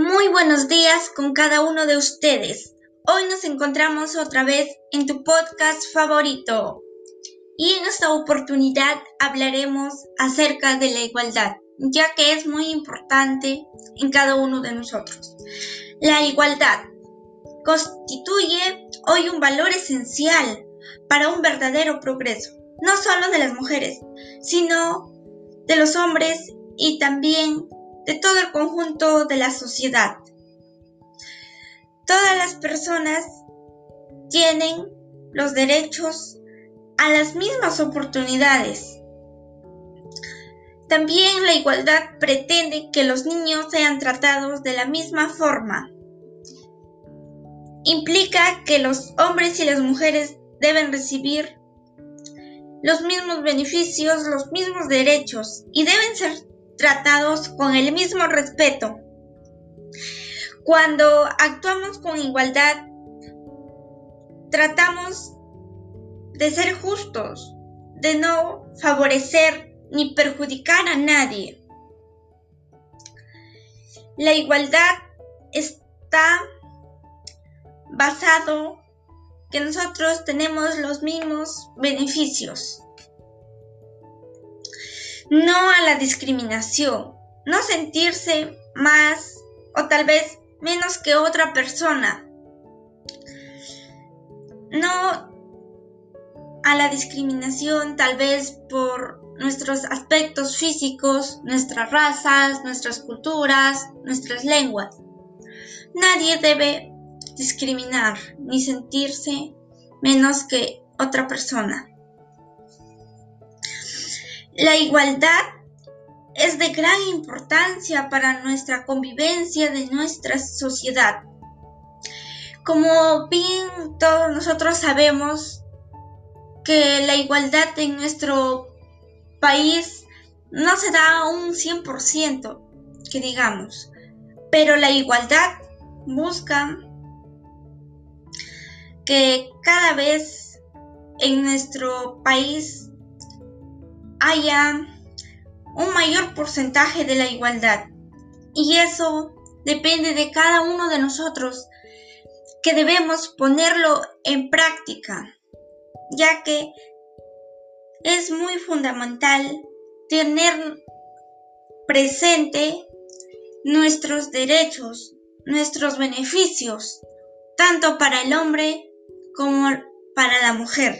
Muy buenos días con cada uno de ustedes. Hoy nos encontramos otra vez en tu podcast favorito y en esta oportunidad hablaremos acerca de la igualdad, ya que es muy importante en cada uno de nosotros. La igualdad constituye hoy un valor esencial para un verdadero progreso, no solo de las mujeres, sino de los hombres y también de todo el conjunto de la sociedad. Todas las personas tienen los derechos a las mismas oportunidades. También la igualdad pretende que los niños sean tratados de la misma forma. Implica que los hombres y las mujeres deben recibir los mismos beneficios, los mismos derechos y deben ser tratados con el mismo respeto. Cuando actuamos con igualdad, tratamos de ser justos, de no favorecer ni perjudicar a nadie. La igualdad está basado que nosotros tenemos los mismos beneficios no a la discriminación, no sentirse más o tal vez menos que otra persona, no a la discriminación tal vez por nuestros aspectos físicos, nuestras razas, nuestras culturas, nuestras lenguas. Nadie debe discriminar ni sentirse menos que otra persona. La igualdad es de gran importancia para nuestra convivencia de nuestra sociedad. Como bien todos nosotros sabemos que la igualdad en nuestro país no se da un 100%, que digamos, pero la igualdad busca que cada vez en nuestro país haya un mayor porcentaje de la igualdad. Y eso depende de cada uno de nosotros, que debemos ponerlo en práctica, ya que es muy fundamental tener presente nuestros derechos, nuestros beneficios, tanto para el hombre como para la mujer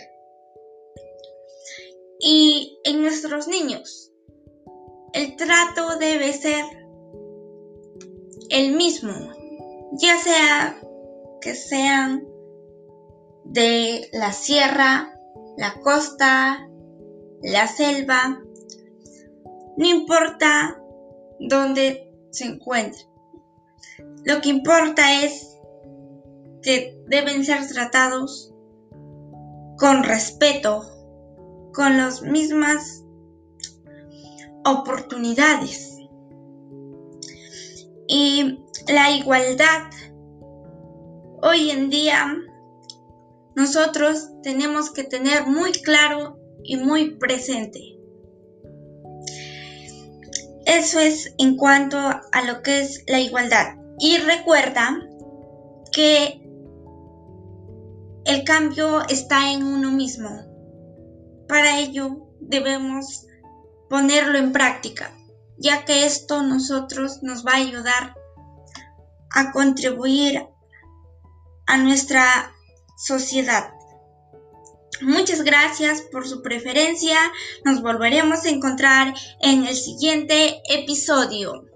y en nuestros niños. El trato debe ser el mismo, ya sea que sean de la sierra, la costa, la selva, no importa dónde se encuentren. Lo que importa es que deben ser tratados con respeto con las mismas oportunidades. Y la igualdad, hoy en día, nosotros tenemos que tener muy claro y muy presente. Eso es en cuanto a lo que es la igualdad. Y recuerda que el cambio está en uno mismo debemos ponerlo en práctica, ya que esto nosotros nos va a ayudar a contribuir a nuestra sociedad. Muchas gracias por su preferencia. Nos volveremos a encontrar en el siguiente episodio.